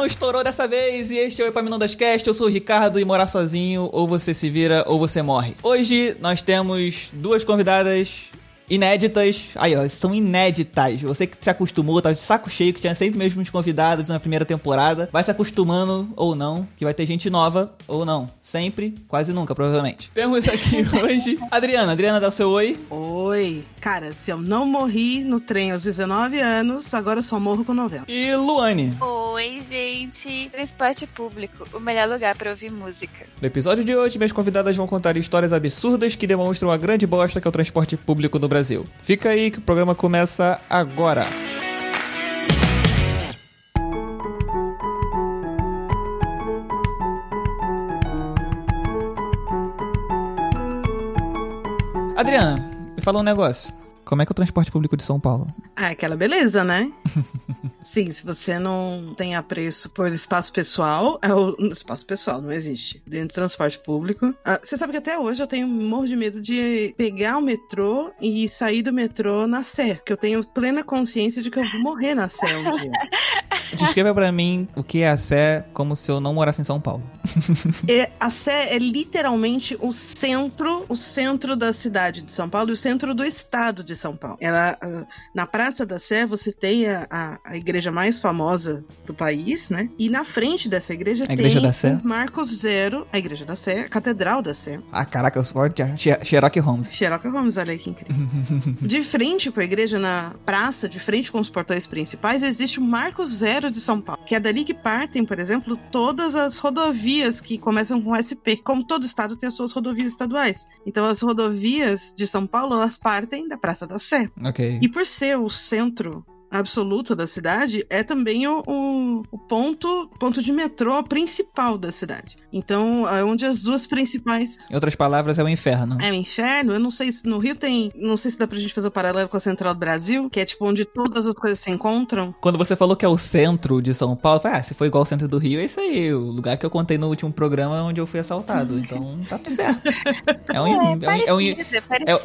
Não estourou dessa vez e este é o Epaminondas Cast. Eu sou o Ricardo e morar sozinho, ou você se vira ou você morre. Hoje nós temos duas convidadas inéditas. Aí, ó, são inéditas. Você que se acostumou, tá de saco cheio, que tinha sempre os mesmos convidados na primeira temporada, vai se acostumando ou não, que vai ter gente nova ou não. Sempre, quase nunca, provavelmente. Temos aqui hoje Adriana. Adriana, dá o seu oi. Oi. Cara, se eu não morri no trem aos 19 anos, agora eu só morro com 90. E Luane. Oi, gente. Transporte público, o melhor lugar para ouvir música. No episódio de hoje, minhas convidadas vão contar histórias absurdas que demonstram a grande bosta que é o transporte público no Brasil. Fica aí que o programa começa agora. Adriana, me fala um negócio. Como é que é o transporte público de São Paulo? Ah, aquela beleza, né? Sim, se você não tem apreço por espaço pessoal, é o espaço pessoal não existe dentro do transporte público. Ah, você sabe que até hoje eu tenho morro de medo de pegar o metrô e sair do metrô na Sé, que eu tenho plena consciência de que eu vou morrer na Sé um dia. Descreva pra mim o que é a Sé como se eu não morasse em São Paulo. É, a Sé é literalmente o centro, o centro da cidade de São Paulo e o centro do estado de São Paulo. Ela, ah, na Praça da Sé você tem a, a, a igreja mais famosa do país, né? E na frente dessa igreja A tem Igreja da Sé? o Marcos Zero, a igreja da Sé, a Catedral da Sé. Ah, caraca, eu sou de She- Sherlock Holmes. Sherlock Holmes, olha aí que incrível. de frente com a igreja, na praça, de frente com os portões principais, existe o Marco Zero de São Paulo, que é dali que partem, por exemplo, todas as rodovias que começam com SP. Como todo estado tem as suas rodovias estaduais. Então as rodovias de São Paulo, elas partem da Praça da Sé. Ok. E por ser o centro absoluto da cidade, é também o, o, o ponto, ponto de metrô principal da cidade. Então, é onde as duas principais Em outras palavras, é o inferno. é o inferno. Eu não sei se no Rio tem. Não sei se dá pra gente fazer o paralelo com a Central do Brasil, que é tipo onde todas as coisas se encontram. Quando você falou que é o centro de São Paulo, eu falei, ah, se for igual ao centro do Rio, é isso aí. O lugar que eu contei no último programa onde eu fui assaltado. Então, tá tudo certo. É um, é um, é um,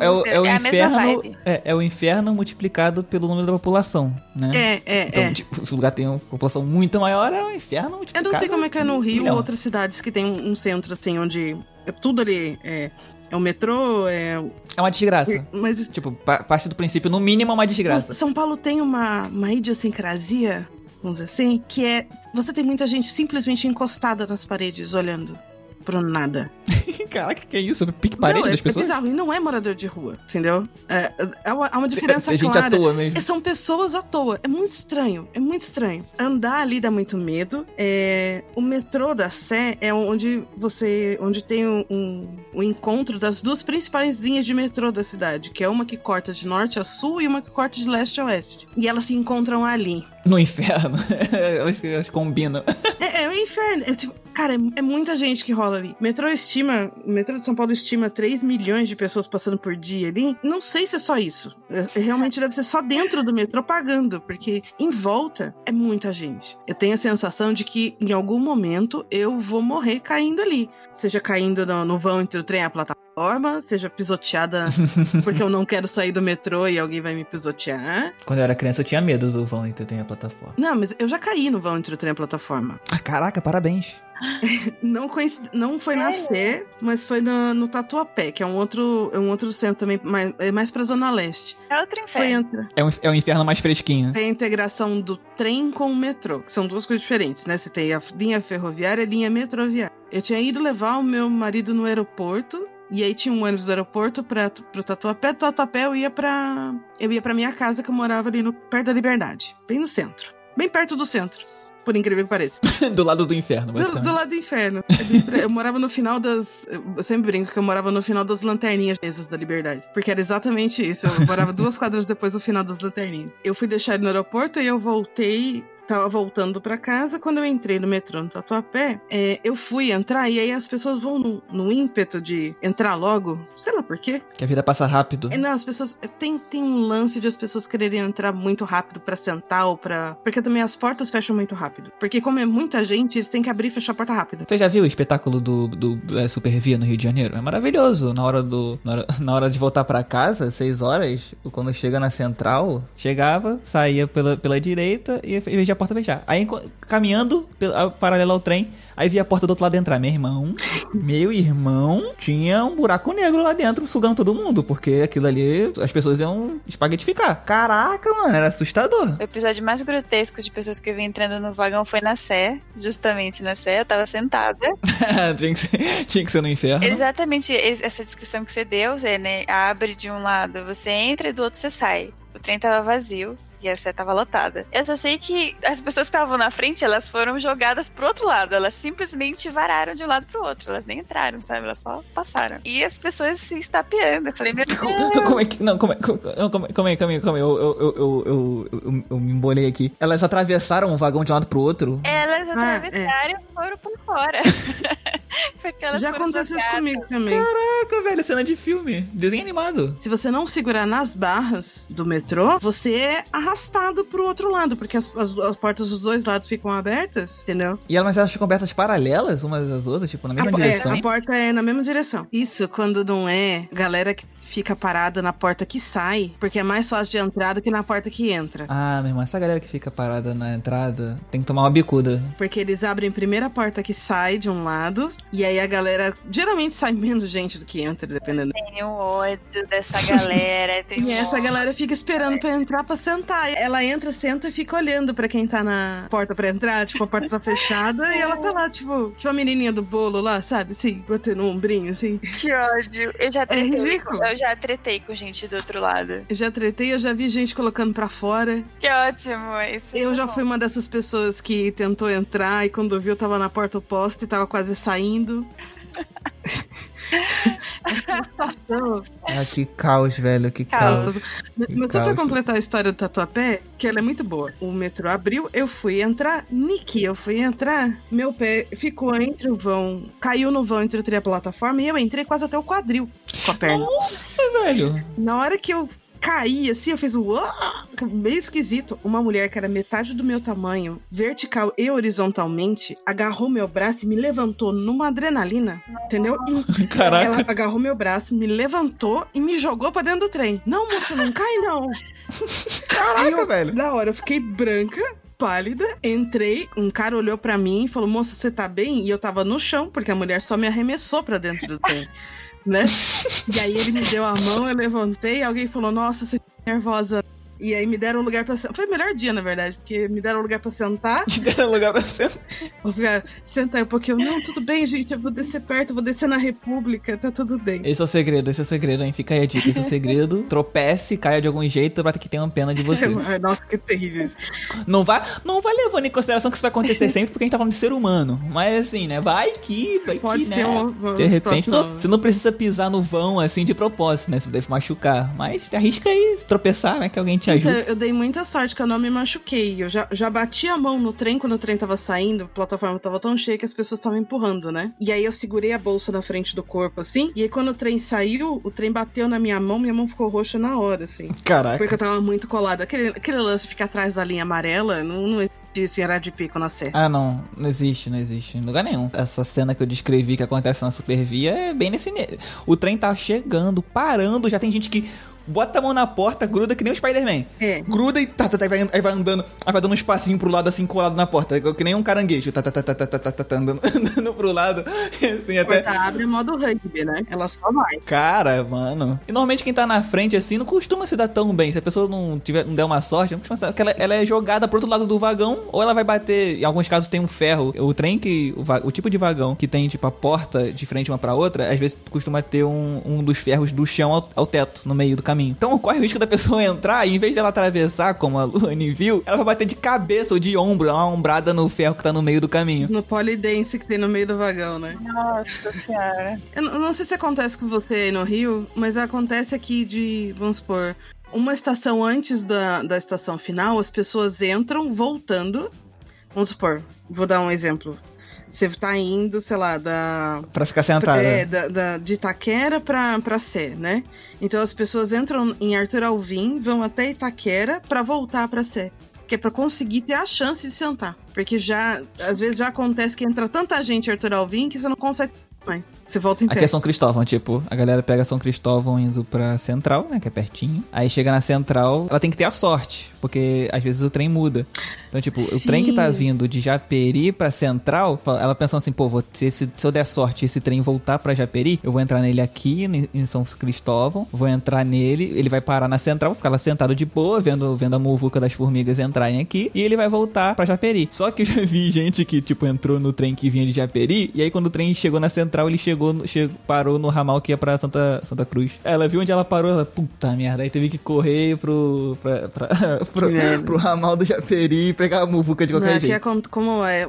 é o- é é inferno. É, é o inferno multiplicado pelo número da população, né? É, é, Então, é. tipo, se o lugar tem uma população muito maior, é o inferno Eu não sei como é que é no Rio ou outras cidades que tem um, um centro assim, onde é tudo ali é. É o metrô, é. É uma desgraça. Mas Tipo, pa- parte do princípio, no mínimo, é uma desgraça. São Paulo tem uma, uma idiosincrasia, vamos dizer assim, que é. Você tem muita gente simplesmente encostada nas paredes, olhando pro nada. Caraca, que é isso? Pique parede não, é, das é pessoas? bizarro. E não é morador de rua, entendeu? É, é uma, há uma diferença Tem gente clara. à toa mesmo. É, São pessoas à toa. É muito estranho. É muito estranho. Andar ali dá muito medo. É, o metrô da Sé é onde você. onde tem um, um, um encontro das duas principais linhas de metrô da cidade, que é uma que corta de norte a sul e uma que corta de leste a oeste. E elas se encontram ali. No inferno. elas, elas combinam. É, inferno. Tipo, cara, é, muita gente que rola ali. Metrô estima. Metrô de São Paulo estima 3 milhões de pessoas passando por dia ali. Não sei se é só isso. É, é, realmente deve ser só dentro do metrô pagando, porque em volta é muita gente. Eu tenho a sensação de que em algum momento eu vou morrer caindo ali. Seja caindo no, no vão entre o trem e a plataforma, seja pisoteada porque eu não quero sair do metrô e alguém vai me pisotear. Quando eu era criança, eu tinha medo do vão então tem a plataforma. Não, mas eu já caí no vão entre o trem e a plataforma. Ah, caraca, parabéns. Não, coincid... não foi na Sé, mas foi no, no Tatuapé, que é um outro, é um outro centro também, mais, é mais pra Zona Leste. É outro Foi inferno. entra... É um, é um inferno mais fresquinho. tem a integração do trem com o metrô, que são duas coisas diferentes, né? Você tem a linha ferroviária e a linha metroviária. Eu tinha ido levar o meu marido no aeroporto. E aí tinha um ônibus do aeroporto para pro Tatuapé. Do Tatuapé eu ia pra. Eu ia pra minha casa que eu morava ali no, perto da Liberdade. Bem no centro. Bem perto do centro. Por incrível que pareça. do lado do inferno, Do, do lado do inferno. Eu, eu morava no final das. Eu sempre brinco que eu morava no final das lanterninhas mesas da liberdade. Porque era exatamente isso. Eu morava duas quadras depois do final das lanterninhas. Eu fui deixar ele no aeroporto e eu voltei tava voltando pra casa, quando eu entrei no metrô no Tatuapé, é, eu fui entrar e aí as pessoas vão no, no ímpeto de entrar logo, sei lá por quê. Que a vida passa rápido. É, Não, as pessoas. Tem, tem um lance de as pessoas quererem entrar muito rápido pra sentar ou pra. Porque também as portas fecham muito rápido. Porque, como é muita gente, eles têm que abrir e fechar a porta rápido. Você já viu o espetáculo do, do, do é, Super Via no Rio de Janeiro? É maravilhoso. Na hora, do, na hora, na hora de voltar pra casa, seis horas, quando chega na central, chegava, saía pela, pela direita e veja a porta fechar. Aí, caminhando pela- paralela ao trem, aí vi a porta do outro lado entrar. Meu irmão, meu irmão, tinha um buraco negro lá dentro sugando todo mundo, porque aquilo ali, as pessoas iam espaguetificar. Caraca, mano, era assustador. O episódio mais grotesco de pessoas que eu vi entrando no vagão foi na Sé, justamente na Sé, eu tava sentada. tinha, que ser, tinha que ser no inferno. Exatamente es- essa descrição que você deu, você né, abre de um lado, você entra e do outro você sai. O trem tava vazio e a Sé tava lotada. Eu só sei que as pessoas que estavam na frente, elas foram jogadas pro outro lado. Elas simplesmente vararam de um lado pro outro. Elas nem entraram, sabe? Elas só passaram. E as pessoas se estapeando. Eu falei, meu Deus. Como é que. Não, como é, como, como, como é, como é, como é, eu, eu, eu, eu, eu, eu, eu me embolei aqui. Elas atravessaram o vagão de um lado pro outro. Elas Ah, atravessaram e foram por fora. Porque elas Já foram aconteceu isso comigo também. Caraca, velho, cena de filme. Desenho animado. Se você não segurar nas barras do metrô, você é arrastado pro outro lado, porque as, as- as portas dos dois lados ficam abertas, entendeu? E elas, mas elas ficam abertas paralelas umas às outras, tipo, na mesma a, direção. É, a porta é na mesma direção. Isso quando não é galera que fica parada na porta que sai, porque é mais fácil de entrar do que na porta que entra. Ah, meu irmão, essa galera que fica parada na entrada tem que tomar uma bicuda. Porque eles abrem primeiro a porta que sai de um lado, e aí a galera. Geralmente sai menos gente do que entra, dependendo. Tenho ódio dessa galera. E essa galera fica esperando pra entrar pra sentar. Ela entra, senta e fica olhando pra quem tá na porta pra entrar. Tipo, a porta tá fechada e ela tá lá, tipo, tipo a menininha do bolo lá, sabe? Assim, batendo um ombrinho, assim. Que ódio. Eu já tretei. ridículo. eu já tretei com gente do outro lado. Eu já tretei, eu já vi gente colocando pra fora. Que ótimo. Isso Eu é já bom. fui uma dessas pessoas que tentou entrar e quando viu tava na porta oposta e tava quase saindo. Ah, que caos, velho, que Caos. caos. Mas só pra caos. completar a história do Tatuapé, que ela é muito boa. O metrô abriu, eu fui entrar, Niki, eu fui entrar, meu pé ficou entre o vão, caiu no vão entre o trem e a plataforma e eu entrei quase até o quadril com a perna. Nossa, velho. Na hora que eu caí, assim, eu fiz o uá, meio esquisito. Uma mulher que era metade do meu tamanho, vertical e horizontalmente, agarrou meu braço e me levantou numa adrenalina, entendeu? E Caraca. ela agarrou meu braço, me levantou e me jogou pra dentro do trem. Não, moça, não cai não. Caraca, eu- velho. Na hora eu fiquei branca, pálida, entrei, um cara olhou pra mim e falou: "Moça, você tá bem?" E eu tava no chão, porque a mulher só me arremessou pra dentro do trem, né? E aí ele me deu a mão, eu levantei, alguém falou: "Nossa, você tá nervosa." E aí me deram um lugar pra sentar. Foi o melhor dia, na verdade, porque me deram um lugar pra sentar. Deram lugar pra você. Vou ficar, sentar um pouquinho. Não, tudo bem, gente, eu vou descer perto, eu vou descer na República, tá tudo bem. Esse é o segredo, esse é o segredo, hein? Fica aí a dica, esse é o segredo. Tropece, caia de algum jeito pra que tenham pena de você. Nossa, que terrível isso. Não vai, não vai levando em consideração que isso vai acontecer sempre, porque a gente tá falando de ser humano. Mas assim, né? Vai que, vai Pode que, ser né? uma, uma De repente, não- você não precisa pisar no vão assim de propósito, né? Você deve machucar. Mas arrisca aí, se tropeçar, né? Que alguém te Então, ajude. eu dei muita sorte que eu não me machuquei. Eu já, já bati a mão no trem quando o trem tava saindo, a plataforma tava tão cheia que as pessoas estavam empurrando, né? E aí eu segurei a bolsa na frente do corpo, assim. E aí quando o trem saiu, o trem bateu na minha mão, minha mão ficou roxa na hora, assim. Caraca. Porque eu tava muito colada. Aquele, aquele lance de ficar atrás da linha amarela, não, não existe isso em Pico na Serra. Ah, não. Não existe, não existe. Em lugar nenhum. Essa cena que eu descrevi que acontece na Supervia é bem nesse. ne- O trem tá chegando, parando, já tem gente que bota a mão na porta, gruda que nem o Spider-Man. É. Gruda e tá, tá, tá, aí, vai, vai andando, aí vai dando um espacinho pro lado assim, colado na porta, que nem um caranguejo. Tá, tá, tá, tá, tá, tá, tá, tá, tá andando, andando pro lado. Assim, até. Porta abre modo rugby, né? Ela só vai. Cara, mano. E normalmente quem tá na frente assim não costuma se dar tão bem. Se a pessoa não tiver, não der uma sorte, não costuma se dar, ela, ela é jogada pro outro lado do vagão, ou ela vai bater. Em alguns casos tem um ferro. O trem que. O, o tipo de vagão que tem, tipo, a porta de frente uma pra outra, às vezes costuma ter um, um dos ferros do chão ao, ao teto, no meio do caminho. Então corre o risco da pessoa entrar e em vez dela atravessar, como a Luane viu, ela vai bater de cabeça ou de ombro, uma ombrada no ferro que tá no meio do caminho. No polidense que tem no meio do vagão, né? Nossa senhora. Eu não eu não sei se acontece com você aí no Rio, mas acontece aqui de, vamos supor, uma estação antes da, da estação final, as pessoas entram voltando. Vamos supor, vou dar um exemplo. Você tá indo, sei lá, da. Pra ficar sentada. É, da, da- de Itaquera pra, pra Sé, né? Então as pessoas entram em Arthur Alvim, vão até Itaquera pra voltar pra Sé. Que é pra conseguir ter a chance de sentar. Porque já, às vezes já acontece que entra tanta gente em Arthur Alvim que você não consegue mais. Você volta em pé. Aqui é São Cristóvão, tipo, a galera pega São Cristóvão indo pra Central, né, que é pertinho. Aí chega na Central, ela tem que ter a sorte, porque às vezes o trem muda. Então, tipo, o trem que tá Sim. vindo de Japeri pra Central, ela pensando assim, pô, se, esse- se eu der sorte esse trem voltar pra Japeri, eu vou entrar nele aqui em, em São Cristóvão, vou entrar nele, ele vai parar na Central, vou ficar lá sentado de boa, vendo, vendo a muvuca das formigas entrarem aqui, e ele vai voltar pra Japeri. Só que eu já vi gente que, tipo, entrou no trem que vinha de Japeri, e aí quando o trem chegou na Central, ele chegou, no- che- parou no ramal que ia pra Santa, Santa Cruz. Ela viu onde ela parou, ela, puta merda, aí teve que correr pro, pra, pra- pro, pro ramal do Japeri e pegar a muvuca de Não, qualquer aqui é jeito. como, como é,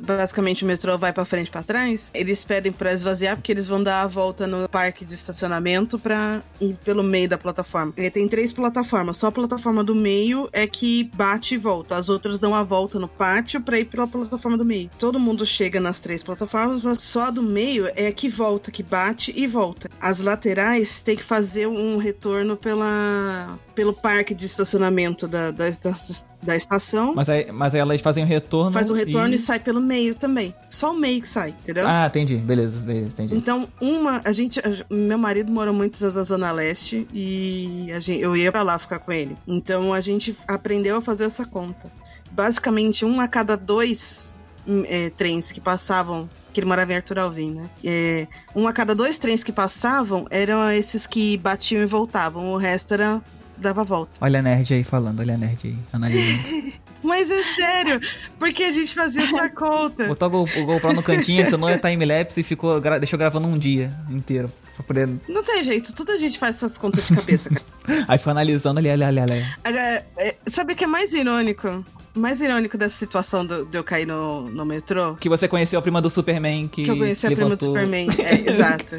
basicamente o metrô vai pra frente e pra trás, eles pedem pra esvaziar porque eles vão dar a volta no parque de estacionamento pra ir pelo meio da plataforma. Ele tem três plataformas, só a plataforma do meio é que bate e volta, as outras dão a volta no pátio pra ir pela plataforma do meio. Todo mundo chega nas três plataformas, mas só a do meio é que volta, que bate e volta. As laterais tem que fazer um retorno pela, pelo parque de estacionamento da, da, da, da estação. Mas aí, mas aí elas fazem o retorno. Faz o retorno e... e... sai pelo meio também. Só o meio que sai, entendeu? Ah, entendi. Beleza, beleza, entendi. Então, uma, a gente, meu marido mora muitos anos na Zona Leste e a gente, eu ia pra lá ficar com ele. Então a gente aprendeu a fazer essa conta. Basicamente, um a cada dois hum, é, trens que passavam, que ele morava em Arthur Alvim, né? É, um a cada dois trens que passavam eram esses que batiam e voltavam. O resto era dava volta. Olha a nerd aí falando, olha a nerd aí, analisando. Mas é sério, porque a gente fazia essa conta. Botou o Go- o GoPro no cantinho, adicionou a time-lapse e ficou, gra- deixou gravando um dia inteiro. Pra poder... Não tem jeito, tudo a gente faz essas contas de cabeça, cara. Aí ficou analisando ali, ali, ali, ali. Agora, é, sabe o que é mais irônico? O mais irônico dessa situação do- de eu cair no, no metrô? Que você conheceu a prima do Superman que. Que eu conheci a prima do Superman. É, exato.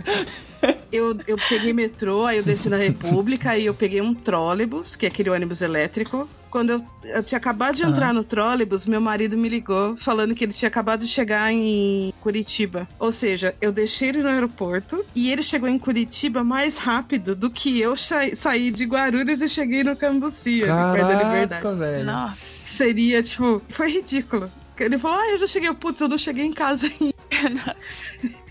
Eu, eu peguei metrô, aí eu desci na República, aí eu peguei um trólebus, que é aquele ônibus elétrico. Quando eu, eu tinha acabado de entrar no trólebus, meu marido me ligou falando que ele tinha acabado de chegar em Curitiba. Ou seja, eu deixei ele no aeroporto e ele chegou em Curitiba mais rápido do que eu sa- saí de Guarulhos e cheguei no Cambuci, ali perto da Liberdade. Caraca, velho. Nossa. Seria, tipo, foi ridículo. Ele falou, ah, eu já cheguei, putz, eu não cheguei em casa ainda.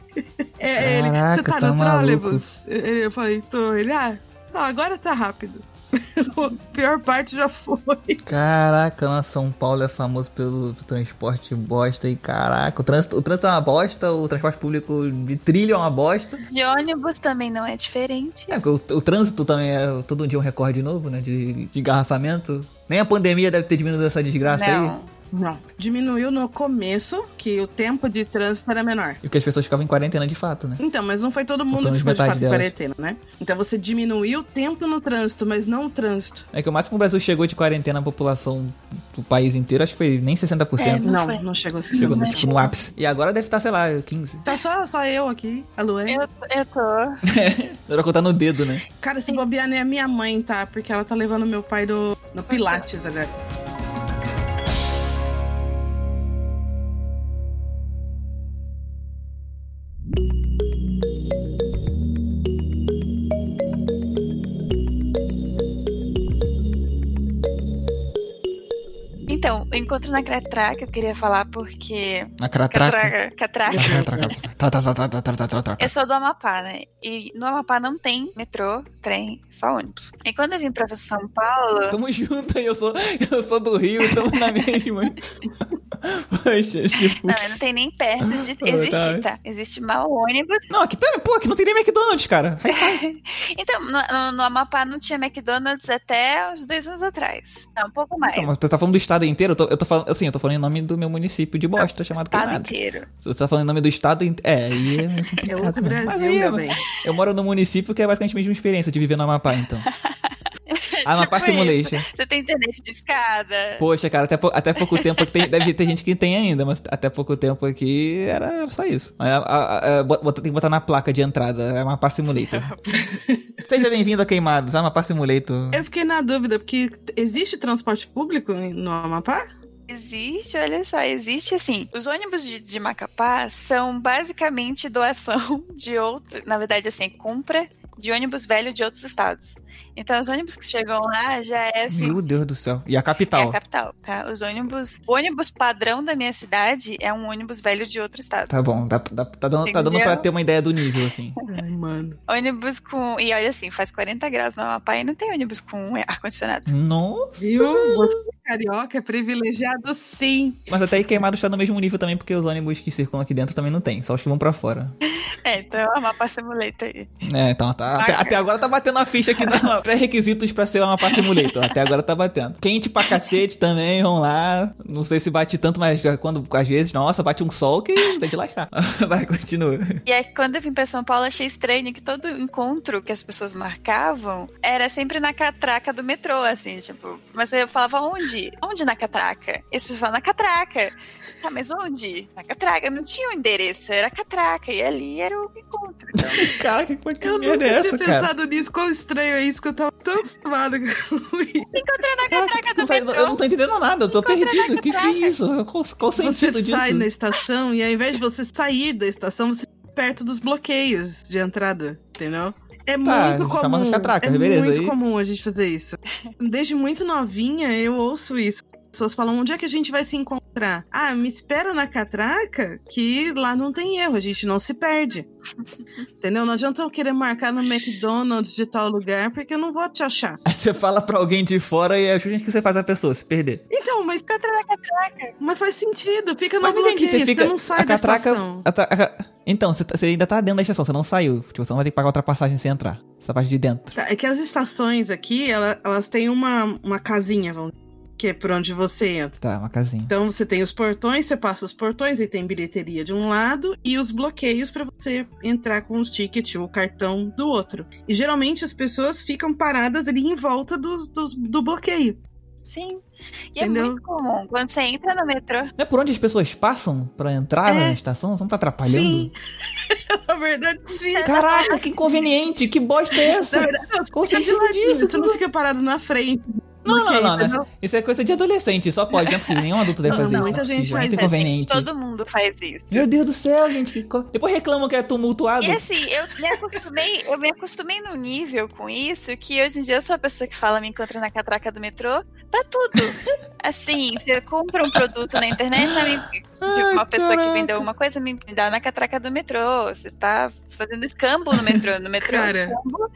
É, ele, você Caraca, tá, tá no maluco. trólebus? Ele- Eu falei, tô. Ele, ah, não, agora tá rápido. A pior parte já foi. Caraca, nossa, São Paulo é famoso pelo transporte bosta e caraca, o trânsito, o trânsito é uma bosta, o transporte público de trilho é uma bosta. De ônibus também não é diferente. É, o, o trânsito também é todo dia um recorde novo, né, de, de engarrafamento. Nem a pandemia deve ter diminuído essa desgraça aí. Não. Não. Diminuiu no começo, que o tempo de trânsito era menor. E porque as pessoas ficavam em quarentena de fato, né? Então, mas não foi todo mundo que ficou de fato em delas. quarentena, né? Então você diminuiu o tempo no trânsito, mas não o trânsito. É que o máximo que o Brasil chegou de quarentena a população do país inteiro, acho que foi nem 60%. É, Não Não, foi. não chegou assim. Chegou no, não tipo, no ápice. E agora deve estar, sei lá, 15. Tá só, só eu aqui, a Luê. Eu, eu tô. Agora contar no dedo, né? Cara, se bobear nem a minha mãe, tá? Porque ela tá levando meu pai no, no Pilates agora. encontro na Cratraca eu queria falar porque. Na Cratraca? Cratraca. Eu sou do Amapá, né? E no Amapá não tem metrô, trem, só ônibus. E quando eu vim pra São Paulo. Tamo junto, eu sou, eu sou do Rio, tamo na mesma. Poxa, tipo. não, não tem nem perto de Pô, existir, tá. tá? Existe mal ônibus. Não, aqui tá, pô, aqui não tem nem McDonald's, cara. Então, no, no- no Amapá não tinha McDonald's até uns dois anos atrás. Não, um pouco mais. Então, mas tu tá falando do estado inteiro? Eu tô, eu tô falando, assim, eu tô falando em nome do meu município de bosta, chamado estado Queimado. inteiro. Você tá falando em nome do estado inteiro. É, aí é meio É outro mesmo. Mas Brasil, aí, meu bem. eu moro no município que é basicamente a mesma experiência de viver no Amapá, então. Amapá Tipo Simulation. isso. Você tem internet de escada. Poxa, cara, até, até pouco tempo aqui tem, deve ter gente que tem ainda, mas até pouco tempo aqui era, só isso. A- a- a- tem que botar na placa de entrada, é Amapá Simulator. Seja bem-vindo a Queimados, Amapá Simulator. Eu fiquei na dúvida, porque existe transporte público no Amapá? Existe, olha só, existe assim. Os ônibus de, de Macapá são basicamente doação de outro. Na verdade, assim, compra de ônibus velho de outros estados. Então, os ônibus que chegam lá já é assim. Meu Deus do céu. E a capital? É a capital, tá? Os ônibus. O ônibus padrão da minha cidade é um ônibus velho de outro estado. Tá bom, dá, dá- tá, dando, tá dando pra ter uma ideia do nível, assim. Ai, mano. Ônibus com. E olha assim, faz 40 graus no Amapá e não tem ônibus com ar-condicionado. Nossa! Viu? Você carioca é privilegiado sim. Mas até aí queimado está no mesmo nível também, porque os ônibus que circulam aqui dentro também não tem, só os que vão pra fora. É, então é o Amapá Simulator aí. É, então tá. Até, até agora tá batendo a ficha aqui nos pré-requisitos pra ser uma Mapa Simulator. Até agora tá batendo. Quente pra cacete também, vamos lá. Não sei se bate tanto, mas quando às vezes, nossa, bate um sol que dá de lascar. Vai, continua. E aí, quando eu vim pra São Paulo, achei estranho que todo encontro que as pessoas marcavam era sempre na catraca do metrô, assim, tipo. Mas eu falava onde? Onde na catraca? E as pessoas falavam na catraca. Tá, mas onde? Na catraca. Não tinha o endereço, era catraca. E ali era o encontro. Então, Cara, que coisa que Eu merda é nunca essa, tinha cara? pensado nisso. Quão estranho é isso que eu tava tão acostumada com isso. encontrei na Caraca, catraca que do metrô. eu não tô entendendo nada, eu tô Encontra na perdido. Que que é isso? Qual, qual o Você sentido disso? sai na estação e ao invés de você sair da estação, você fica perto dos bloqueios de entrada, entendeu? É Tá, muito comum. catracas, é beleza, muito aí- comum a gente fazer isso. Desde muito novinha eu ouço isso. As pessoas falam, onde é que a gente vai se encontrar? Ah, me espera na catraca, que lá não tem erro, a gente não se perde. Entendeu? Não adianta eu querer marcar no McDonald's de tal lugar, porque eu não vou te achar. Aí você fala pra alguém de fora e é justamente o que você faz a pessoa se perder. Então, mas, Encontrei na catraca. mas faz sentido, fica no bloqueio, você fica. não sai a da catraca. estação. a ta- a- então, você, tá- você ainda tá dentro da estação, você não saiu. Tipo, você não vai ter que pagar outra passagem sem entrar. Essa parte de dentro. Tá, É que as estações aqui, ela- elas têm uma, uma casinha, vamos dizer, que é por onde você entra. Tá, uma casinha. Então você tem os portões, você passa os portões e tem bilheteria de um lado e os bloqueios para você entrar com os tickets ou o cartão do outro. E geralmente as pessoas ficam paradas ali em volta dos, dos- do bloqueio. Sim. E Entendeu? é muito comum. Quando você entra no metrô, Não é por onde as pessoas passam pra entrar É. na estação? Você não tá atrapalhando? Sim. Na verdade, sim. Caraca, que inconveniente! Que bosta é Na essa? verdade, não, Qual o sentido disso? Você não fica parado na frente. Não, não, não, mas entendeu? isso é coisa de adolescente, só pode, não é possível. Nenhum adulto deve Não, fazer não, isso. muita não é gente possível, faz isso. inconveniente. todo mundo faz isso. Meu Deus do céu, gente. Depois reclamam que é tumultuado. E assim, eu me acostumei, eu me acostumei num nível com isso que hoje em dia eu sou a pessoa que fala me encontra na catraca do metrô pra tudo. Assim, você compra um produto na internet, me, de Ai, uma pessoa caraca. que vendeu uma coisa, me dá na catraca do metrô. Você tá fazendo escambo no metrô. No metrô, Cara. escambo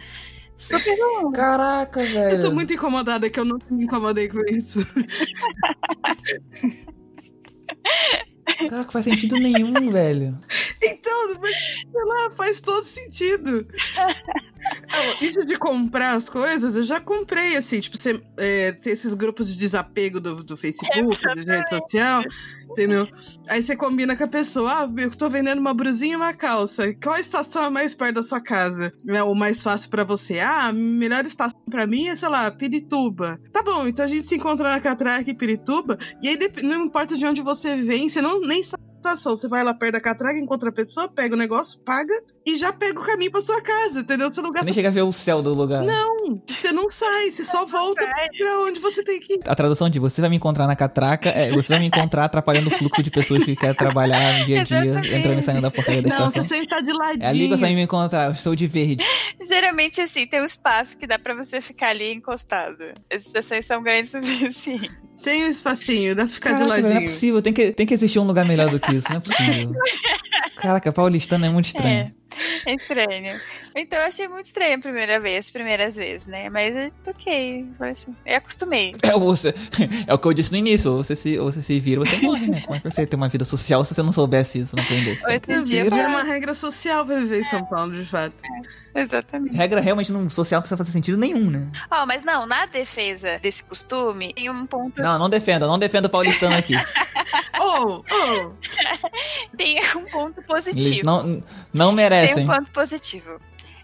super. Caraca, velho. Eu tô muito incomodada que eu nunca me incomodei com isso. Caraca, faz sentido nenhum, velho. Então, mas, sei lá, faz todo sentido. Ah, Isso de comprar as coisas, eu já comprei, assim, tipo, você é, tem esses grupos de desapego do, do Facebook, de rede social, entendeu? Aí você combina com a pessoa, ah, eu tô vendendo uma brusinha e uma calça, qual a estação é mais perto da sua casa? É o mais fácil pra você? Ah, melhor estação pra mim é, sei lá, Pirituba. Tá bom, então a gente se encontra na Catraca e Pirituba, e aí não importa de onde você vem, você não nem sabe estação, você vai lá perto da Catraca, encontra a pessoa, pega o negócio, paga, e já pega o caminho pra sua casa, entendeu? Você não Você gasta nem chega a ver o céu do lugar. não, você não sai, você só volta pra onde você tem que ir. A tradução de você vai me encontrar na catraca é você vai me encontrar atrapalhando o fluxo de pessoas que querem trabalhar no dia a dia, entrando e saindo da porcaria da Não, você estação. sempre tá de ladinho. É ali que você vai me encontrar, eu estou de verde. Geralmente, assim, tem um espaço que dá pra você ficar ali encostado. As estações são grandes o suficiente. Sem um espacinho, dá pra ficar Caraca, de velho, não é ladinho. possível, tem que, tem que existir um lugar melhor do que isso, não é possível. Caraca, paulistano é muito estranho. É, é estranho. Então eu achei muito estranho a primeira vez, primeiras vezes, né? Mas é ok, eu eu acostumei. É, o- você, é o que eu disse no início, ou você se, você se vira você morre, né? Como é que você tem uma vida social se você não soubesse isso, não aprendesse? Hoje em dia, Vira uma regra social pra viver em São Paulo, de fato. exatamente. Regra realmente não social não precisa fazer sentido nenhum, né? Ó, mas não, na defesa desse costume, tem um ponto, Não, não defenda, não defenda o paulistano aqui. Oh, oh! tem um ponto Eles positivo. não, não Tem merecem. um ponto positivo.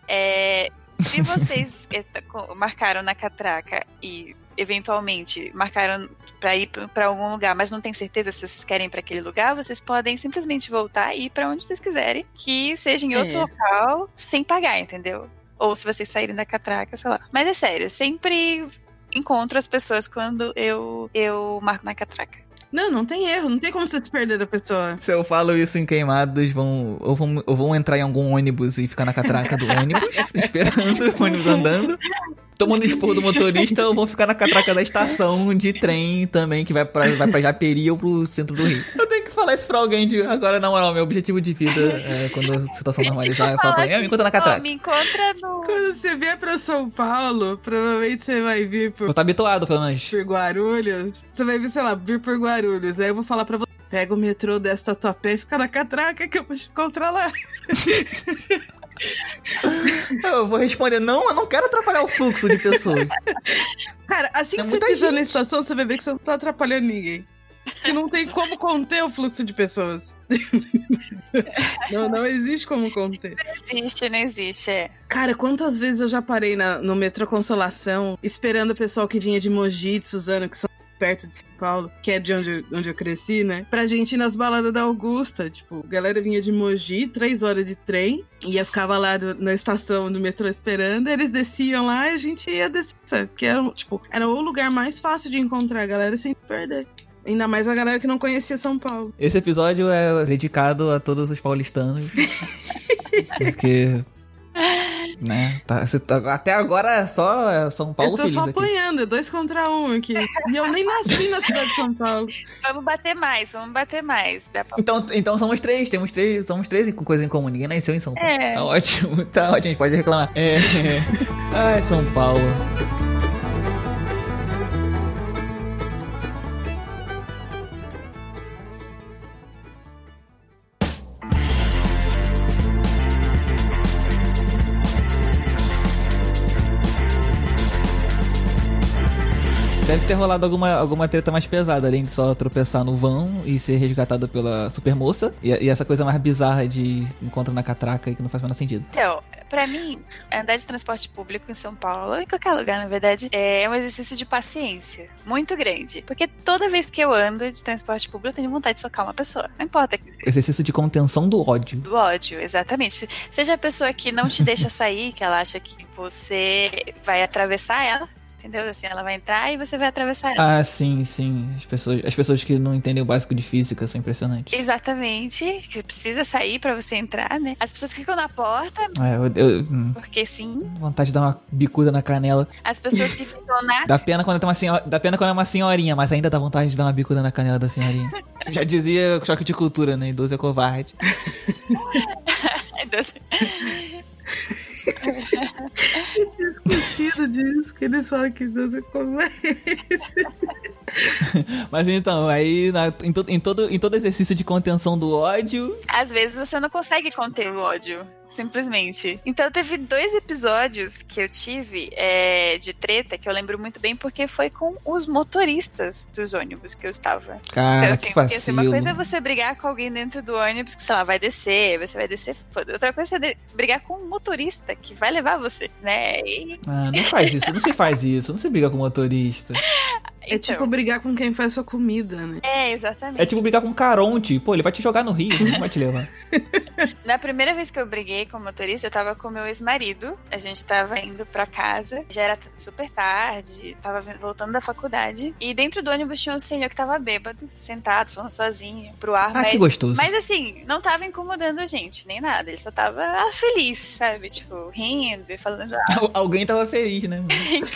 É, se vocês eh, tá marcaram na catraca e eventualmente marcaram pra ir pra- pra algum lugar, mas não tem certeza se vocês querem ir pra aquele lugar, vocês podem simplesmente voltar e ir pra onde vocês quiserem, que seja em outro É. local sem pagar, entendeu? Ou se vocês saírem da catraca, sei lá. Mas é sério, sempre encontro as pessoas quando eu eu marco na catraca. Não, não tem erro, não tem como você se perder da pessoa. Se eu falo isso em queimados, vão ou, vão ou vão entrar em algum ônibus e ficar na catraca do ônibus, esperando o ônibus andando. Tomando expor do motorista, ou vão ficar na catraca da estação de trem também, que vai pra, vai pra Japeri ou pro centro do Rio. Eu tenho que falar isso pra alguém de. Agora, na moral, meu objetivo de vida é quando a situação normalizar, eu falo pra alguém, me encontra na catraca. Me encontra no. Quando você vier pra São Paulo, provavelmente você vai vir por, Vou estar habituado, pelo menos. por Guarulhos. Você vai vir, sei lá, vir por Guarulhos. Aí eu vou falar pra você. Pega o metrô, desce Tatuapé e fica na catraca que eu vou te encontrar lá. Eu vou responder, não, eu não quero atrapalhar o fluxo de pessoas. Cara, assim É que você pisar na gente. estação, você vai ver que você não tá atrapalhando ninguém. Que não tem como conter o fluxo de pessoas. não, não existe como conter. Não existe, não existe. É. Cara, quantas vezes eu já parei na- no metrô Consolação, esperando o pessoal que vinha de Mogi, de Suzano, que são perto de São Paulo, que é de onde, eu- onde eu cresci, né? Pra gente ir nas baladas da Augusta. Tipo, a galera vinha de Mogi, três horas de trem, ia ficava lá do- na estação do metrô esperando, eles desciam lá e a gente ia descer. sabe? Que era, tipo, era o lugar mais fácil de encontrar a galera sem se perder. Ainda mais a galera que não conhecia São Paulo. Esse episódio é dedicado a todos os paulistanos. Porque. Né? tá- tá- até agora é só é São Paulo eu tô feliz só aqui. apanhando, é dois contra um aqui. E eu nem nasci na cidade de São Paulo. Vamos bater mais, vamos bater mais. Dá pra... Então, então somos três, temos três, somos três com coisa em comum. Ninguém nasceu em São Paulo. É. Tá ótimo, tá ótimo, a gente pode reclamar. É. Ai, São Paulo. Ter rolado alguma, alguma treta mais pesada, além de só tropeçar no vão e ser resgatado pela supermoça. E, e essa coisa mais bizarra de encontro na catraca e que não faz o menor sentido. Então, pra mim, andar de transporte público em São Paulo, em qualquer lugar, na verdade, é um exercício de paciência muito grande. Porque toda vez que eu ando de transporte público, eu tenho vontade de socar uma pessoa. Não importa que seja. Exercício de contenção do ódio. Do ódio, exatamente. Seja a pessoa que não te deixa sair, que ela acha que você vai atravessar ela, entendeu? Assim, ela vai entrar e você vai atravessar ela. Ah, sim, sim. As pessoas, as pessoas que não entendem o básico de física são impressionantes. Exatamente, que precisa sair pra você entrar, né? As pessoas que ficam na porta, É, eu, eu- hum, porque sim. vontade de dar uma bicuda na canela. As pessoas que ficam na Dá pena quando tem uma senhora, dá pena quando é uma senhorinha, mas ainda dá vontade de dar uma bicuda na canela da senhorinha. Já dizia choque de cultura, né? Idoso é covarde. Eu esquecido disso, que eles falam que Deus é como é. Mas então, aí na- em, to- em todo, em todo exercício de contenção do ódio, Às vezes você não consegue conter o ódio, simplesmente. Então teve dois episódios que eu tive é, de treta que eu lembro muito bem porque foi com os motoristas dos ônibus que eu estava. cara, Então, que assim, porque assim, uma coisa é você brigar com alguém dentro do ônibus que, sei lá, vai descer, você vai descer, foda. Outra coisa é de- brigar com um motorista que vai levar você, né? E, Ah, não faz isso, não se faz isso, não se briga com o motorista. É então, tipo brigar com quem faz sua comida, né? É, exatamente. É tipo brigar com um caronte. Pô, ele vai te jogar no rio, não vai te levar. Na primeira vez que eu briguei com o motorista, eu tava com meu ex-marido. A gente tava indo pra casa. Já era super tarde. Tava voltando da faculdade. E dentro do ônibus tinha um senhor que tava bêbado, sentado, falando sozinho, pro ar. Ah, mas, que gostoso. Mas assim, não tava incomodando a gente, nem nada. Ele só tava ah, feliz, sabe? Tipo, rindo e falando. "Ah, Al- Alguém tava feliz, né?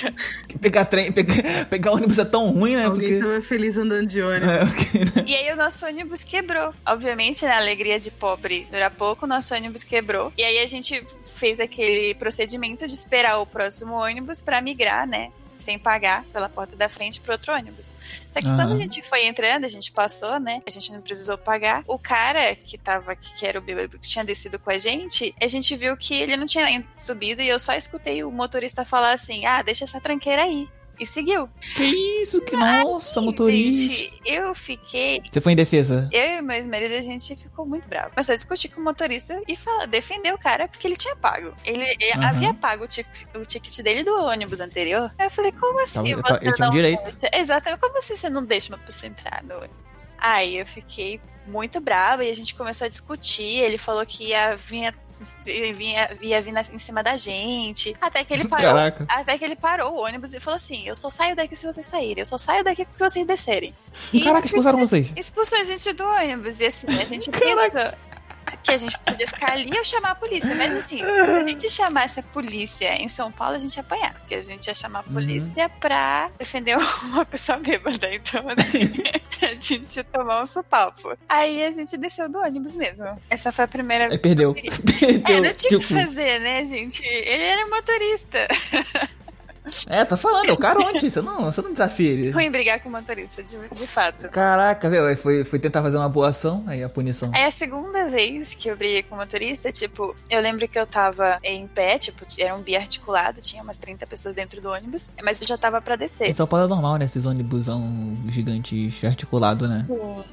pegar trem, pegar, pegar ônibus é tão ruim, né? Alguém Porque. tava feliz andando de ônibus. É, porque, né? E aí o nosso ônibus quebrou. Obviamente, na alegria de pobre dura pouco, o nosso ônibus quebrou. E aí a gente fez aquele procedimento de esperar o próximo ônibus pra migrar, né? Sem pagar pela porta da frente pro outro ônibus. Só que Aham. quando a gente foi entrando, a gente passou, né? A gente não precisou pagar. O cara que tava, que era o bêbado que tinha descido com a gente, a gente viu que ele não tinha subido e eu só escutei o motorista falar assim: ah, deixa essa tranqueira aí. E seguiu. Que isso, que nossa, motorista. Gente, eu fiquei Você foi em defesa? eu e meu ex-marido, a gente ficou muito bravo. Começou a discutir com o motorista e fala, defender o cara porque ele tinha pago. Ele, Aham. havia pago o, tic- o ticket dele do ônibus anterior. Aí eu falei, como assim? Tava- você ele tinha um não direito. deixa- Exato, como assim você não deixa uma pessoa entrar no ônibus? Aí eu fiquei muito brava e a gente começou a discutir. Ele falou que ia vir vinha, ia vir em cima da gente. Até que ele parou. Caraca. Até que ele parou o ônibus e falou assim: Eu só saio daqui se vocês saírem, eu só saio daqui se vocês descerem. E Caraca, expulsaram vocês. expulsou a gente do ônibus. E assim, a gente Caraca. Que a gente podia ficar ali ou chamar a polícia. Mas assim, se a gente chamasse a polícia em São Paulo, a gente ia apanhar. Porque a gente ia chamar a Uhum. polícia pra defender uma pessoa bêbada. Então, assim, a gente ia tomar um sopapo. Aí a gente desceu do ônibus mesmo. Essa foi a primeira Aí perdeu. É, Perdeu. não tinha o que tipo, fazer, né, gente? Ele era motorista. É, tá falando, é o caronte. Você não, você não desafia ele. Ruim brigar com motorista, de, de fato. Caraca, velho, foi, foi tentar fazer uma boa ação, aí a punição. Aí a segunda vez que eu briguei com motorista, tipo, eu lembro que eu tava em pé, tipo, era um biarticulado, tinha umas 30 pessoas dentro do ônibus, mas eu já tava pra Em descer. São Paulo é normal, né? Esses ônibusão gigantes articulados, né?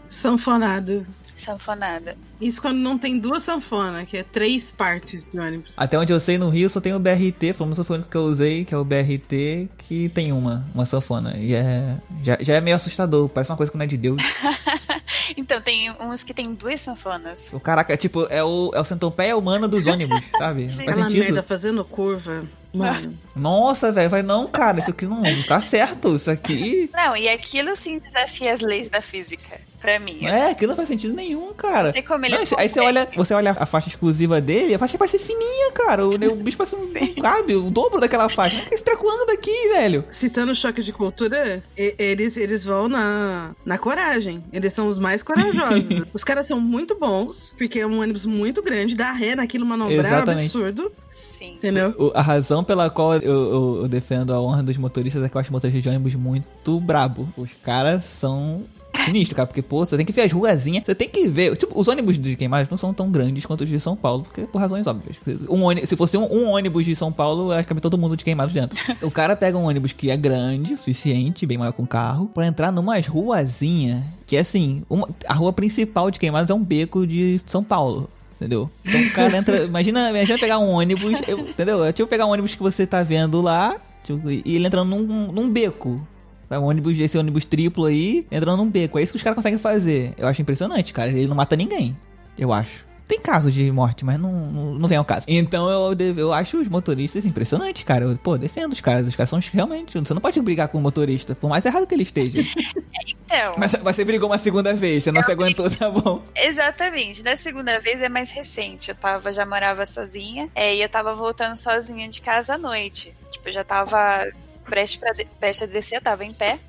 Sanfonado. Sanfonada. Isso quando não tem duas sanfonas, que é três partes de ônibus. Até onde eu sei, no Rio só tem o BRT, pelo menos foi o único que eu usei, que é o BRT, que tem uma, uma sanfona. E é. Já, já é meio assustador, parece uma coisa que não é de Deus. Então, tem uns que tem duas sanfonas. O caraca, tipo, é o, é o centopeia humano dos ônibus, sabe? Sim. Não faz Aquela sentido. merda fazendo curva. Mano, Nossa, velho, vai não, cara, isso aqui não, não tá certo. Isso aqui. Não, e aquilo sim desafia as leis da física, pra mim. É, aquilo não faz sentido nenhum, cara. Não sei como ele Não, aí você olha, você olha a faixa exclusiva dele, a faixa parece fininha, cara. O, o bicho parece um, um cabe, o dobro daquela faixa. Como é que esse treco anda aqui, velho? citando o choque de cultura, eles, eles vão na, na coragem. Eles são os mais corajosos. os caras são muito bons, porque é um ônibus muito grande, dá ré naquilo manobrar é um Exatamente. absurdo. Sim. Entendeu? A razão pela qual eu, eu- eu defendo a honra dos motoristas é que eu acho motoristas de ônibus muito brabo. Os caras são sinistros, cara, porque, pô, você tem que ver as ruazinhas, você tem que ver. Tipo, os ônibus de Queimados não são tão grandes quanto os de São Paulo, porque por razões óbvias. Um ôni- se fosse um, um ônibus de São Paulo, acho que todo mundo de Queimados dentro. o cara pega um ônibus que é grande, o suficiente, bem maior que um carro, pra entrar numas ruazinhas que, assim, uma- a rua principal de Queimados é um beco de São Paulo. Entendeu? Então o cara entra. Imagina, imagina pegar um ônibus. eu- entendeu? É tipo pegar um ônibus que você tá vendo lá. tipo, e ele entrando num, num beco. Sabe, Um ônibus, esse ônibus triplo aí, entrando num beco. É isso que os caras conseguem fazer. Eu acho impressionante, cara. Ele não mata ninguém. Eu acho. Tem casos de morte, mas não, não, não vem ao caso. Então eu, eu acho os motoristas impressionantes, cara. Eu, pô, defendo os caras. Os caras são realmente. Você não pode brigar com o motorista, por mais errado que ele esteja. Então, mas você brigou uma segunda vez, você não se aguentou, tá bom. exatamente. Da segunda vez é mais recente. Eu tava, já morava sozinha, é, e eu tava voltando sozinha de casa à noite. Tipo, eu já tava de- prestes a descer, eu tava em pé.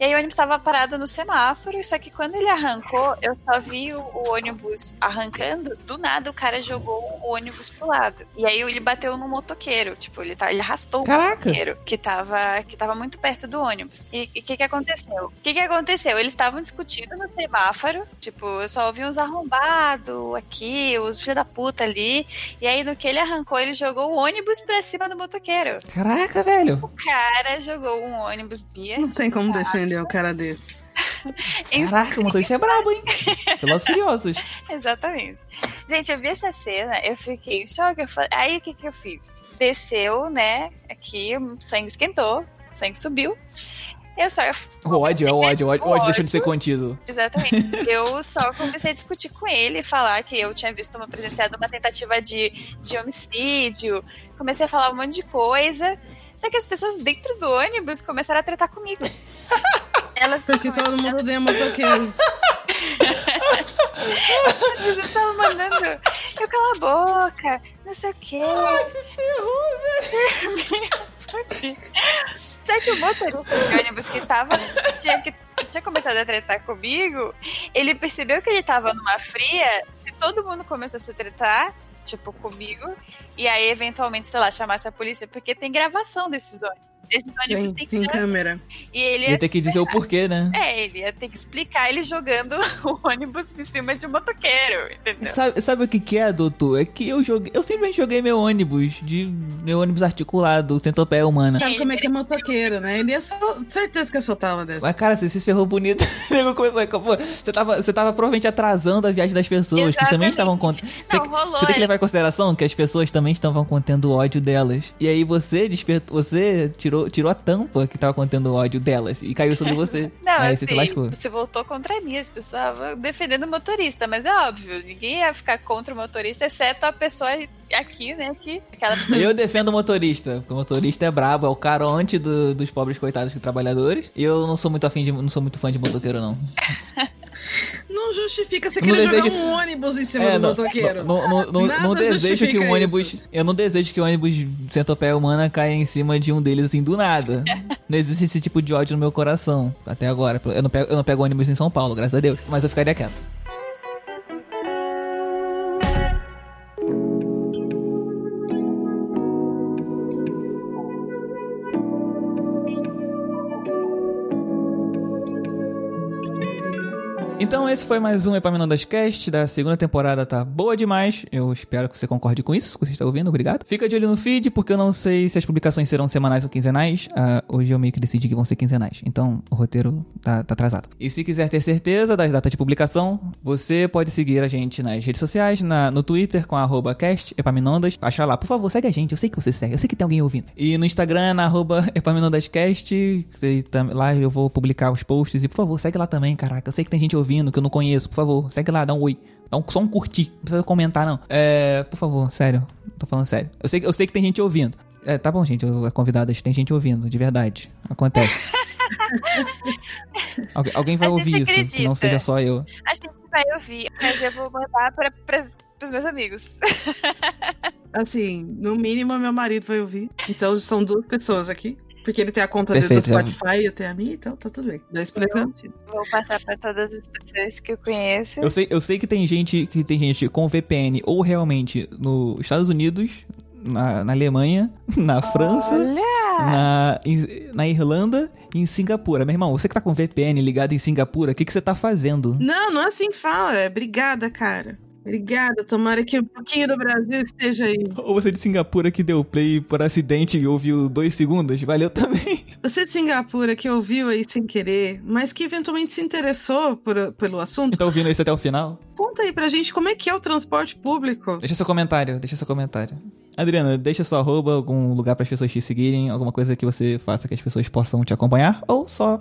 E aí o ônibus tava parado no semáforo, só que quando ele arrancou, eu só vi o, o ônibus arrancando, do nada o cara jogou o ônibus pro lado. E aí ele bateu no motoqueiro, tipo, ele, tá, ele arrastou o Caraca! motoqueiro que tava, que tava muito perto do ônibus. E o que que aconteceu? O que que aconteceu? Eles estavam discutindo no semáforo, tipo, eu só ouvi uns arrombados aqui, os filhos da puta ali, e aí no que ele arrancou, ele jogou o ônibus pra cima do motoqueiro. Caraca, velho. O cara jogou um ônibus Bia Não tem como defender um cara desse. Caraca, o motorista é brabo, hein? Pelos furiosos. Exatamente. Gente, eu vi essa cena, eu fiquei em choque. eu falei- Aí o que, que eu fiz? Desceu, né? Aqui, o sangue esquentou, o sangue subiu. Eu só. O ódio, é o ódio, o ódio, o ódio deixou de ser contido. Exatamente. Eu só comecei a discutir com ele, falar que eu tinha visto uma presenciado uma tentativa de, de homicídio. Comecei a falar um monte de coisa. Só que as pessoas dentro do ônibus começaram a tratar comigo. Elas Porque todo mundo odeia motoqueiro. As pessoas estavam mandando eu cala a boca, não sei o quê. Pode. Só que o motorista de ônibus que tava, tinha, que, tinha começado a tretar comigo, ele percebeu que ele tava numa fria, se todo mundo começasse a tretar, tipo, comigo, e aí eventualmente, sei lá, chamasse a polícia, porque tem gravação desses ônibus. Esses ônibus Tem, tem, câmera. câmera. E ele Ia ter que dizer o porquê, né? é, ele ia ter que explicar ele jogando o ônibus de cima de um motoqueiro, entendeu? Sabe, sabe o que que é, doutor? É que eu joguei. Eu simplesmente joguei meu ônibus de. Meu ônibus articulado, centopeia humana. Sabe como é que é motoqueiro, né? Ele ia só. Certeza que ia soltar uma dessa. Mas, cara, você se ferrou bonito. O Você tava, você tava provavelmente atrasando a viagem das pessoas, que também estavam contendo. Você, Não, rolou, você tem que é. levar em consideração que as pessoas também estavam contendo ódio delas. E aí você despertou. Você tirou tirou, tirou a tampa que tava contendo o ódio delas e caiu sobre você. Não, Aí assim, você se lascou. você voltou contra mim, as pessoas estavam defendendo o motorista, mas é óbvio, ninguém ia ficar contra o motorista, exceto a pessoa aqui, né, que aquela pessoa... Eu defendo o motorista, porque o motorista é brabo, é o caronte do- dos pobres coitados trabalhadores. E eu não sou muito afim de, não sou muito fã de motoqueiro, não. Não justifica você querer desejo- jogar um ônibus em cima É, do não, motoqueiro. não, não, não, Nada não desejo que o ônibus. isso. Eu não desejo que o ônibus centopeia humana caia em cima de um deles assim do nada. Não existe esse tipo de ódio no meu coração. Até agora. Eu não pego, eu não pego ônibus em São Paulo, graças a Deus. Mas eu ficaria quieto. Então esse foi mais um Epaminondas Cast da segunda temporada, tá boa demais. Eu espero que você concorde com isso, que você está ouvindo, obrigado. Fica de olho no feed, porque eu não sei se as publicações serão semanais ou quinzenais. Ah, hoje eu meio que decidi que vão ser quinzenais, então o roteiro tá, tá atrasado. E se quiser ter certeza das datas de publicação, você pode seguir a gente nas redes sociais, na- no Twitter com arroba cast Epaminondas. Acha lá, por favor, segue a gente, eu sei que você segue, eu sei que tem alguém ouvindo. E no Instagram, na arroba Epaminondascast, lá eu vou publicar os posts. E por favor, segue lá também, caraca. Eu sei que tem gente ouvindo que eu não conheço. Por favor, segue lá, dá um oi. Dá um, só um curtir. Não precisa comentar, não. É, por favor, sério. Tô falando sério. Eu sei, que- eu sei que tem gente ouvindo. É, tá bom, gente. Eu, convidadas, tem gente ouvindo, de verdade. Acontece. Algu- alguém vai ouvir isso, que não acredita. seja só eu. A gente vai ouvir, mas eu vou mandar para os meus amigos. Assim, no mínimo meu marido vai ouvir. Então são duas pessoas aqui. Porque ele tem a conta Perfeito, dele do Spotify e eu tenho a minha, então tá tudo bem. Dá explicando. Vou passar para todas as pessoas que eu conheço. Eu sei, eu sei que tem gente que tem gente com VPN ou realmente nos Estados Unidos, na, na Alemanha, na França, na, na Irlanda e em Singapura. Meu irmão, você que tá com VPN ligado em Singapura, o que, que você tá fazendo? Não, não é assim que fala. É obrigada, cara. Obrigada. Tomara que um pouquinho do Brasil esteja aí. Ou você de Singapura que deu play por acidente e ouviu dois segundos? Valeu também. Você de Singapura que ouviu aí sem querer, mas que eventualmente se interessou por- pelo assunto, Tá ouvindo esse até o final? conta aí pra gente como é que é o transporte público. Deixa seu comentário, deixa seu comentário. Adriana, deixa seu arroba, algum lugar para as pessoas te seguirem, alguma coisa que você faça que as pessoas possam te acompanhar, ou só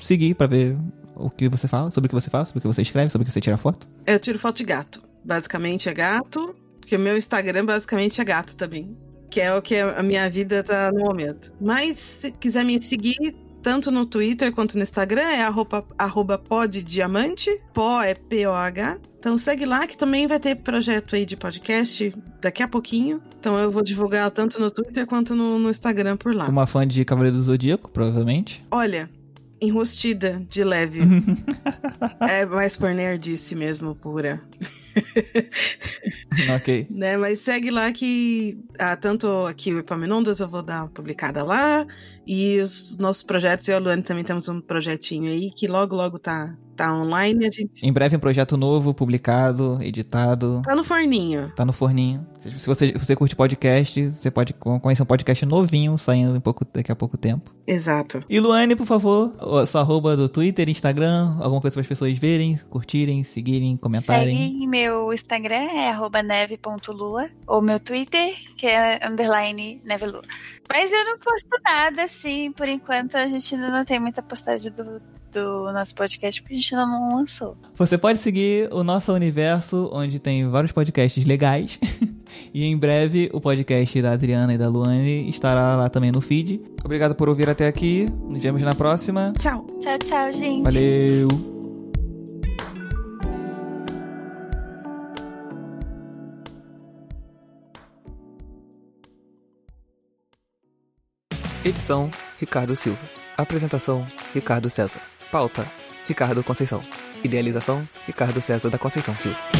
seguir pra ver o que você fala, sobre o que você fala, sobre o que você escreve, sobre o que você tira foto. Eu tiro foto de gato. Basicamente é gato, porque o meu Instagram basicamente é gato também. Que é o que a minha vida tá no momento. Mas se quiser me seguir, tanto no Twitter quanto no Instagram, é arroba, arroba poddiamante. Pó é P-O-H. Então segue lá que também vai ter projeto aí de podcast daqui a pouquinho. Então eu vou divulgar tanto no Twitter quanto no, no Instagram por lá. Uma fã de Cavaleiro do Zodíaco, provavelmente. Olha, enrustida de leve. é mais por nerdice mesmo, pura. ok. né? Mas segue lá que ah, tanto aqui o Epaminondas eu vou dar uma publicada lá e os nossos projetos, eu e a Luane também temos um projetinho aí que logo logo tá, tá online, a gente Em breve um projeto novo, publicado, editado, tá no forninho. tá no forninho. Se se você, se você curte podcast, você pode con- conhecer um podcast novinho, saindo em pouco, daqui a pouco tempo. Exato. E Luane, por favor, sua arroba do Twitter, Instagram, alguma coisa para as pessoas verem, curtirem, seguirem, comentarem. Segue meu Instagram, é arroba neve.lua, ou meu Twitter, que é underline nevelua. Mas eu não posto nada, assim, por enquanto a gente ainda não tem muita postagem do, do nosso podcast, porque a gente ainda não lançou. Você pode seguir o nosso universo, onde tem vários podcasts legais. e em breve o podcast da Adriana e da Luane estará lá também no feed. Obrigado por ouvir até aqui. Nos vemos na próxima. Tchau. Tchau, tchau, gente. Valeu! Edição: Ricardo Silva. Apresentação: Ricardo César. Pauta: Ricardo Conceição. Idealização: Ricardo César da Conceição Silva.